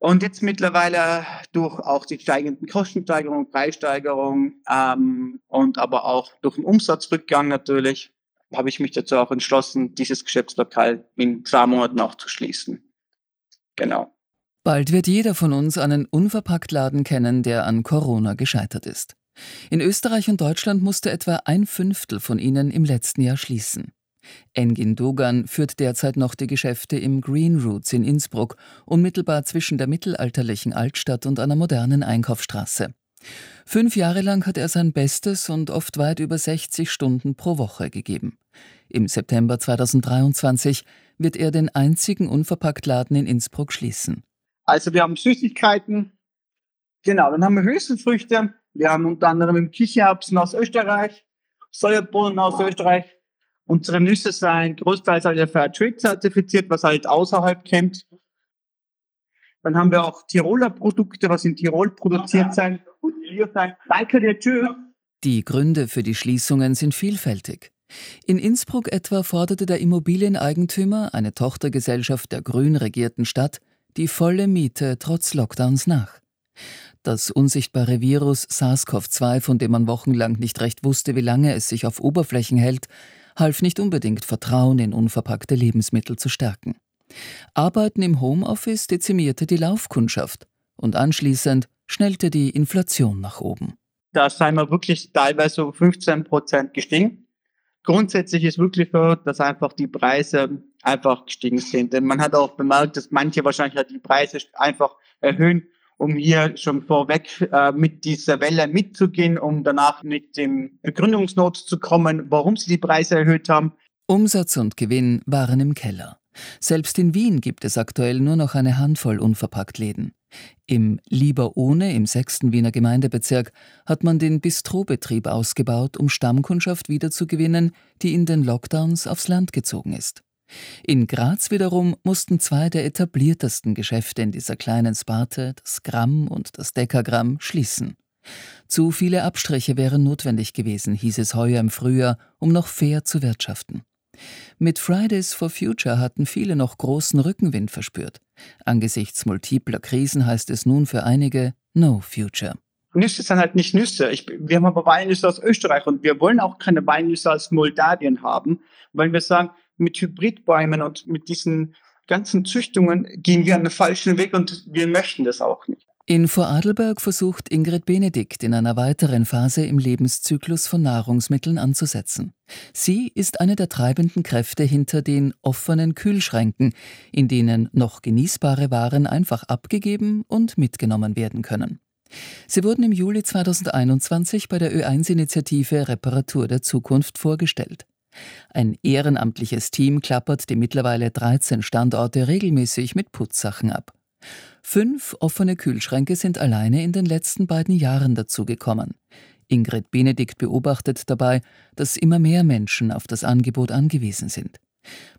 Und jetzt mittlerweile durch auch die steigenden Kostensteigerungen, Preissteigerung ähm, und aber auch durch den Umsatzrückgang natürlich, habe ich mich dazu auch entschlossen, dieses Geschäftslokal in zwei Monaten auch zu schließen. Genau. Bald wird jeder von uns einen Unverpacktladen kennen, der an Corona gescheitert ist. In Österreich und Deutschland musste etwa ein Fünftel von ihnen im letzten Jahr schließen. Engin Dogan führt derzeit noch die Geschäfte im Green Roots in Innsbruck, unmittelbar zwischen der mittelalterlichen Altstadt und einer modernen Einkaufsstraße. Fünf Jahre lang hat er sein Bestes und oft weit über 60 Stunden pro Woche gegeben. Im September 2023 wird er den einzigen Unverpacktladen in Innsbruck schließen. Also wir haben Süßigkeiten, genau, dann haben wir Hülsenfrüchte, wir haben unter anderem Kichererbsen aus Österreich, Sojabohnen aus Österreich, Unsere Nüsse sind großteils alle Fair Trade zertifiziert, was halt außerhalb kennt. Dann haben wir auch Tiroler Produkte, was in Tirol produziert sein. Danke dir, tschüss. Die Gründe für die Schließungen sind vielfältig. In Innsbruck etwa forderte der Immobilieneigentümer, eine Tochtergesellschaft der grün regierten Stadt, die volle Miete trotz Lockdowns nach. Das unsichtbare Virus SARS-CoV-2, von dem man wochenlang nicht recht wusste, wie lange es sich auf Oberflächen hält, half nicht unbedingt Vertrauen in unverpackte Lebensmittel zu stärken. Arbeiten im Homeoffice dezimierte die Laufkundschaft und anschließend schnellte die Inflation nach oben. Da seien wir wirklich teilweise um 15 Prozent gestiegen. Grundsätzlich ist wirklich so, dass einfach die Preise einfach gestiegen sind. Denn man hat auch bemerkt, dass manche wahrscheinlich die Preise einfach erhöhen, um hier schon vorweg äh, mit dieser Welle mitzugehen, um danach mit dem Begründungsnot zu kommen, warum sie die Preise erhöht haben. Umsatz und Gewinn waren im Keller. Selbst in Wien gibt es aktuell nur noch eine Handvoll Unverpacktläden. Im Lieber ohne im sechsten Wiener Gemeindebezirk hat man den Bistrobetrieb ausgebaut, um Stammkundschaft wiederzugewinnen, die in den Lockdowns aufs Land gezogen ist. In Graz wiederum mussten zwei der etabliertesten Geschäfte in dieser kleinen Sparte, das Gramm und das Dekagramm, schließen. Zu viele Abstriche wären notwendig gewesen, hieß es heuer im Frühjahr, um noch fair zu wirtschaften. Mit Fridays for Future hatten viele noch großen Rückenwind verspürt. Angesichts multipler Krisen heißt es nun für einige No Future. Nüsse sind halt nicht Nüsse. Ich, wir haben aber Weinnüsse aus Österreich und wir wollen auch keine Weinnüsse aus Moldawien haben, weil wir sagen, mit Hybridbäumen und mit diesen ganzen Züchtungen gehen wir einen falschen Weg und wir möchten das auch nicht. In Vorarlberg versucht Ingrid Benedikt in einer weiteren Phase im Lebenszyklus von Nahrungsmitteln anzusetzen. Sie ist eine der treibenden Kräfte hinter den offenen Kühlschränken, in denen noch genießbare Waren einfach abgegeben und mitgenommen werden können. Sie wurden im Juli 2021 bei der Ö1-Initiative Reparatur der Zukunft vorgestellt. Ein ehrenamtliches Team klappert die mittlerweile 13 Standorte regelmäßig mit Putzsachen ab. Fünf offene Kühlschränke sind alleine in den letzten beiden Jahren dazugekommen. Ingrid Benedikt beobachtet dabei, dass immer mehr Menschen auf das Angebot angewiesen sind.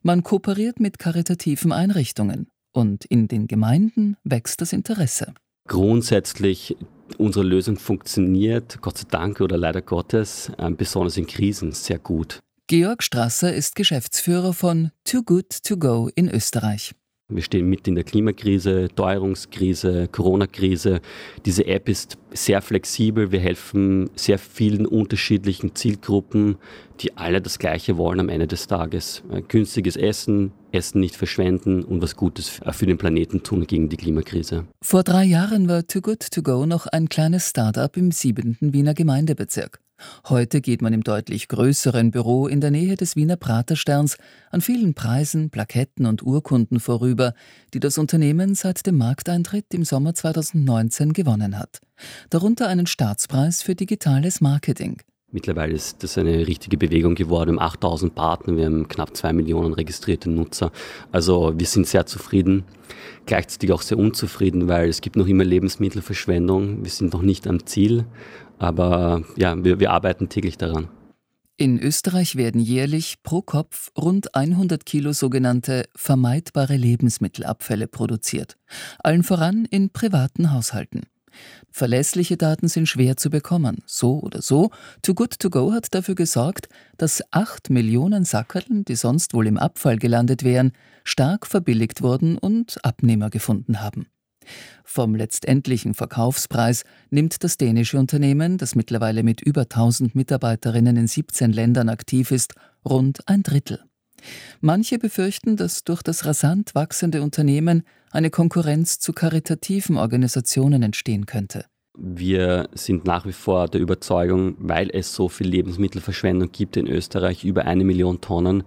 Man kooperiert mit karitativen Einrichtungen und in den Gemeinden wächst das Interesse. Grundsätzlich unsere Lösung funktioniert, Gott sei Dank oder leider Gottes, äh, besonders in Krisen sehr gut. Georg Strasser ist Geschäftsführer von Too Good To Go in Österreich. Wir stehen mitten in der Klimakrise, Teuerungskrise, Corona-Krise. Diese App ist sehr flexibel. Wir helfen sehr vielen unterschiedlichen Zielgruppen, die alle das Gleiche wollen am Ende des Tages. Äh, günstiges Essen, Essen nicht verschwenden und was Gutes für den Planeten tun gegen die Klimakrise. Vor drei Jahren war Too Good To Go noch ein kleines Start-up im siebenten Wiener Gemeindebezirk. Heute geht man im deutlich größeren Büro in der Nähe des Wiener Pratersterns an vielen Preisen, Plaketten und Urkunden vorüber, die das Unternehmen seit dem Markteintritt im Sommer 2019 gewonnen hat. Darunter einen Staatspreis für digitales Marketing. Mittlerweile ist das eine richtige Bewegung geworden. Wir haben 8000 Partner, wir haben knapp 2 Millionen registrierte Nutzer. Also wir sind sehr zufrieden, gleichzeitig auch sehr unzufrieden, weil es gibt noch immer Lebensmittelverschwendung. Wir sind noch nicht am Ziel, aber ja, wir, wir arbeiten täglich daran. In Österreich werden jährlich pro Kopf rund 100 Kilo sogenannte vermeidbare Lebensmittelabfälle produziert, allen voran in privaten Haushalten. Verlässliche Daten sind schwer zu bekommen. So oder so, Too Good To Go hat dafür gesorgt, dass 8 Millionen Sackerln, die sonst wohl im Abfall gelandet wären, stark verbilligt wurden und Abnehmer gefunden haben. Vom letztendlichen Verkaufspreis nimmt das dänische Unternehmen, das mittlerweile mit über 1000 Mitarbeiterinnen in 17 Ländern aktiv ist, rund ein Drittel. Manche befürchten, dass durch das rasant wachsende Unternehmen eine Konkurrenz zu karitativen Organisationen entstehen könnte. Wir sind nach wie vor der Überzeugung, weil es so viel Lebensmittelverschwendung gibt in Österreich, über eine Million Tonnen,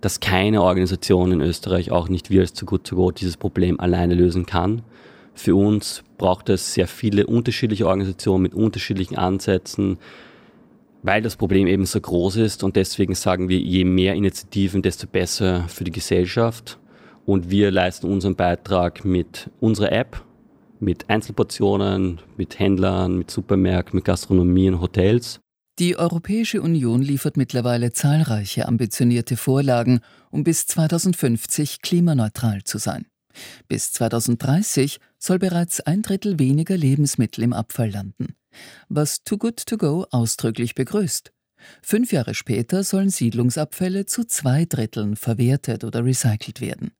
dass keine Organisation in Österreich, auch nicht wir als Too Good To Go, dieses Problem alleine lösen kann. Für uns braucht es sehr viele unterschiedliche Organisationen mit unterschiedlichen Ansätzen, weil das Problem eben so groß ist und deswegen sagen wir, je mehr Initiativen, desto besser für die Gesellschaft. Und wir leisten unseren Beitrag mit unserer App, mit Einzelportionen, mit Händlern, mit Supermärkten, mit Gastronomie und Hotels. Die Europäische Union liefert mittlerweile zahlreiche ambitionierte Vorlagen, um bis 2050 klimaneutral zu sein. Bis 2030 soll bereits ein Drittel weniger Lebensmittel im Abfall landen was Too Good To Go ausdrücklich begrüßt. Fünf Jahre später sollen Siedlungsabfälle zu zwei Dritteln verwertet oder recycelt werden.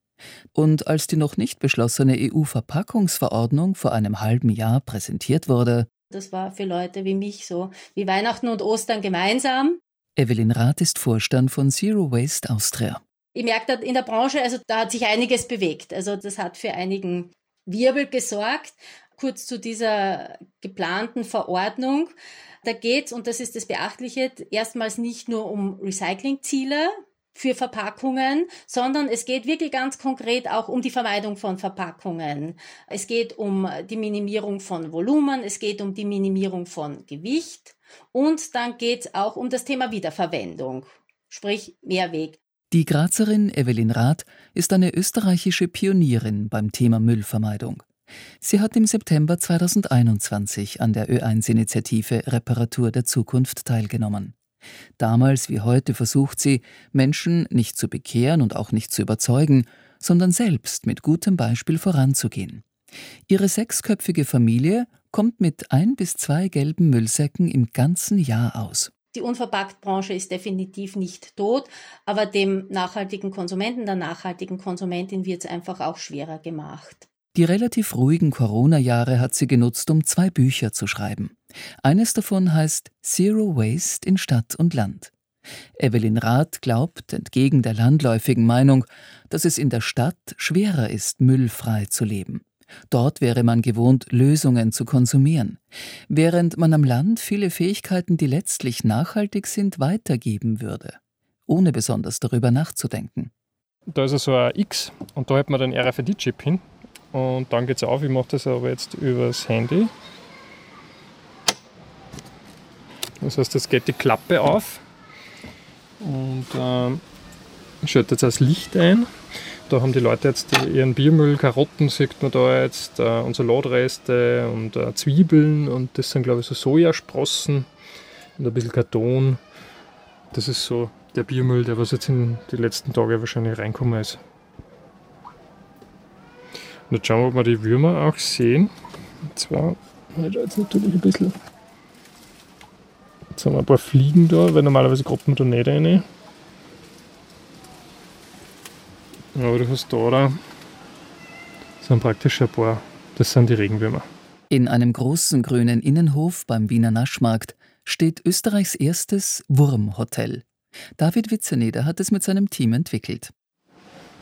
Und als die noch nicht beschlossene EU-Verpackungsverordnung vor einem halben Jahr präsentiert wurde, das war für Leute wie mich so wie Weihnachten und Ostern gemeinsam. Evelyn Rath ist Vorstand von Zero Waste Austria. Ich merke in der Branche, also da hat sich einiges bewegt. Also das hat für einigen Wirbel gesorgt kurz zu dieser geplanten Verordnung. Da geht es, und das ist das Beachtliche, erstmals nicht nur um Recyclingziele, für Verpackungen, sondern es geht wirklich ganz konkret auch um die Vermeidung von Verpackungen. Es geht um die Minimierung von Volumen, es geht um die Minimierung von Gewicht und dann geht es auch um das Thema Wiederverwendung, sprich Mehrweg. Die Grazerin Evelyn Rath ist eine österreichische Pionierin beim Thema Müllvermeidung. Sie hat im September 2021 an der Ö1-Initiative Reparatur der Zukunft teilgenommen. Damals wie heute versucht sie, Menschen nicht zu bekehren und auch nicht zu überzeugen, sondern selbst mit gutem Beispiel voranzugehen. Ihre sechsköpfige Familie kommt mit ein bis zwei gelben Müllsäcken im ganzen Jahr aus. Die Unverpacktbranche ist definitiv nicht tot, aber dem nachhaltigen Konsumenten, der nachhaltigen Konsumentin wird es einfach auch schwerer gemacht. Die relativ ruhigen Corona-Jahre hat sie genutzt, um zwei Bücher zu schreiben. Eines davon heißt Zero Waste in Stadt und Land. Evelyn Rath glaubt, entgegen der landläufigen Meinung, dass es in der Stadt schwerer ist, müllfrei zu leben. Dort wäre man gewohnt, Lösungen zu konsumieren, während man am Land viele Fähigkeiten, die letztlich nachhaltig sind, weitergeben würde, ohne besonders darüber nachzudenken. Da ist so ein X und da hat man den RFID-Chip hin und dann geht es auf. Ich mache das aber jetzt übers Handy. Das heißt, jetzt geht die Klappe auf und ähm, schaltet jetzt das Licht ein. Da haben die Leute jetzt ihren Biomüll, Karotten sieht man da jetzt, äh, und Salatreste und äh, Zwiebeln und das sind glaube ich so Sojasprossen und ein bisschen Karton. Das ist so der Biomüll, der was jetzt in die letzten Tage wahrscheinlich reinkommen ist. Und jetzt schauen wir, ob wir die Würmer auch sehen. Und zwar, jetzt natürlich ein bisschen. Jetzt haben wir ein paar Fliegen da, weil normalerweise kommt man da nicht rein. Aber du hast da, da sind praktisch ein paar, das sind die Regenwürmer. In einem großen grünen Innenhof beim Wiener Naschmarkt steht Österreichs erstes Wurmhotel. David Witzeneder hat es mit seinem Team entwickelt.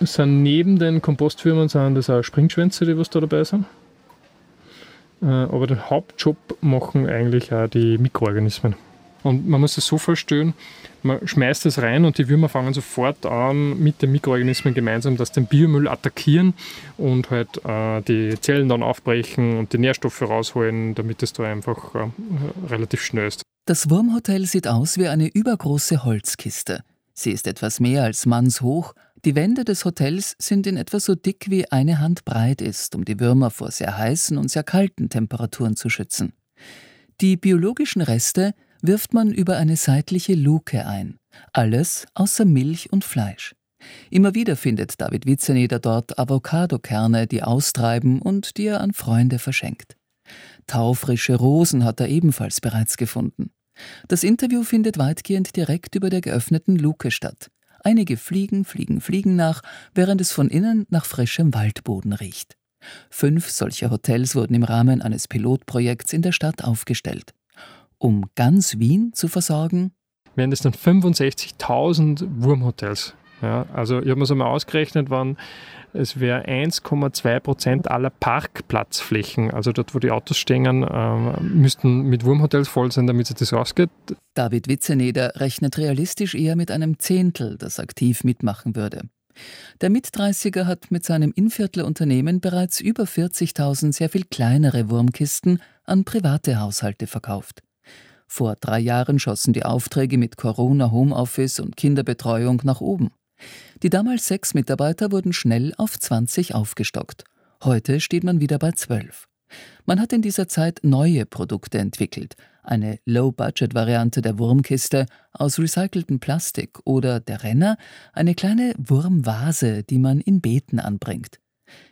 Sind neben den Kompostfirmen sind das auch Springschwänze, die was da dabei sind. Äh, aber den Hauptjob machen eigentlich auch die Mikroorganismen. Und man muss es so vorstellen, man schmeißt es rein und die Würmer fangen sofort an, mit den Mikroorganismen gemeinsam das den Biomüll attackieren und halt äh, die Zellen dann aufbrechen und die Nährstoffe rausholen, damit es da einfach äh, relativ schnell ist. Das Wurmhotel sieht aus wie eine übergroße Holzkiste. Sie ist etwas mehr als mannshoch die Wände des Hotels sind in etwa so dick wie eine Hand breit ist, um die Würmer vor sehr heißen und sehr kalten Temperaturen zu schützen. Die biologischen Reste wirft man über eine seitliche Luke ein. Alles außer Milch und Fleisch. Immer wieder findet David Witzeneder dort Avocadokerne, die austreiben und die er an Freunde verschenkt. Taufrische Rosen hat er ebenfalls bereits gefunden. Das Interview findet weitgehend direkt über der geöffneten Luke statt. Einige Fliegen fliegen Fliegen nach, während es von innen nach frischem Waldboden riecht. Fünf solcher Hotels wurden im Rahmen eines Pilotprojekts in der Stadt aufgestellt. Um ganz Wien zu versorgen, wären das dann 65.000 Wurmhotels. Ja, also ich habe mir so mal ausgerechnet, wann es wäre 1,2 Prozent aller Parkplatzflächen, also dort, wo die Autos stehen, äh, müssten mit Wurmhotels voll sein, damit sich das ausgeht. David Witzeneder rechnet realistisch eher mit einem Zehntel, das aktiv mitmachen würde. Der Mit-30er hat mit seinem Inviertler-Unternehmen bereits über 40.000 sehr viel kleinere Wurmkisten an private Haushalte verkauft. Vor drei Jahren schossen die Aufträge mit Corona, Homeoffice und Kinderbetreuung nach oben. Die damals sechs Mitarbeiter wurden schnell auf 20 aufgestockt. Heute steht man wieder bei zwölf. Man hat in dieser Zeit neue Produkte entwickelt, eine Low-Budget-Variante der Wurmkiste aus recyceltem Plastik oder der Renner, eine kleine Wurmvase, die man in Beeten anbringt.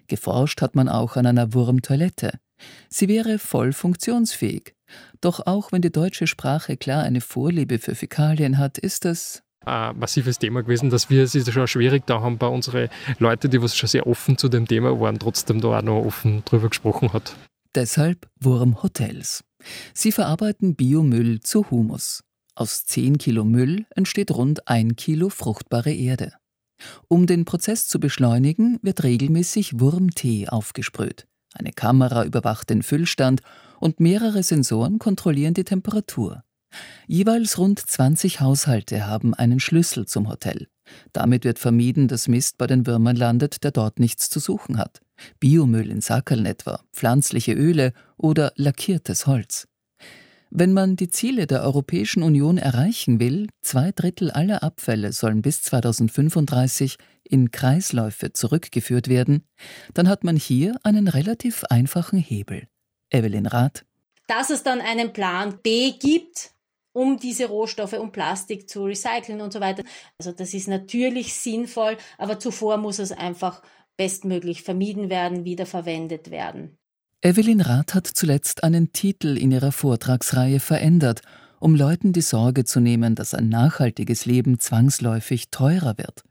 Geforscht hat man auch an einer Wurmtoilette. Sie wäre voll funktionsfähig. Doch auch wenn die deutsche Sprache klar eine Vorliebe für Fäkalien hat, ist das ein massives Thema gewesen, dass wir es schon schwierig da haben bei unseren Leuten, die was schon sehr offen zu dem Thema waren, trotzdem da auch noch offen drüber gesprochen hat. Deshalb Wurmhotels. Sie verarbeiten Biomüll zu Humus. Aus 10 Kilo Müll entsteht rund ein Kilo fruchtbare Erde. Um den Prozess zu beschleunigen, wird regelmäßig Wurmtee aufgesprüht. Eine Kamera überwacht den Füllstand und mehrere Sensoren kontrollieren die Temperatur. Jeweils rund 20 Haushalte haben einen Schlüssel zum Hotel. Damit wird vermieden, dass Mist bei den Würmern landet, der dort nichts zu suchen hat. Biomüll in Sackeln etwa, pflanzliche Öle oder lackiertes Holz. Wenn man die Ziele der Europäischen Union erreichen will, zwei Drittel aller Abfälle sollen bis 2035 in Kreisläufe zurückgeführt werden, dann hat man hier einen relativ einfachen Hebel. Evelyn Rath. Dass es dann einen Plan B gibt, um diese Rohstoffe, um Plastik zu recyceln und so weiter. Also das ist natürlich sinnvoll, aber zuvor muss es einfach bestmöglich vermieden werden, wiederverwendet werden. Evelyn Rath hat zuletzt einen Titel in ihrer Vortragsreihe verändert, um Leuten die Sorge zu nehmen, dass ein nachhaltiges Leben zwangsläufig teurer wird.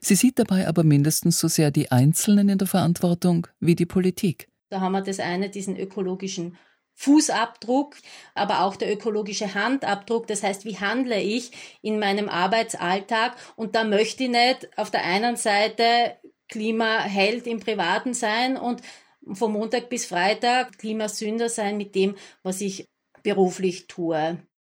Sie sieht dabei aber mindestens so sehr die Einzelnen in der Verantwortung wie die Politik. Da haben wir das eine, diesen ökologischen Fußabdruck, aber auch der ökologische Handabdruck. Das heißt, wie handle ich in meinem Arbeitsalltag? Und da möchte ich nicht auf der einen Seite Klimaheld im Privaten sein und vom Montag bis Freitag Klimasünder sein mit dem, was ich beruflich tue.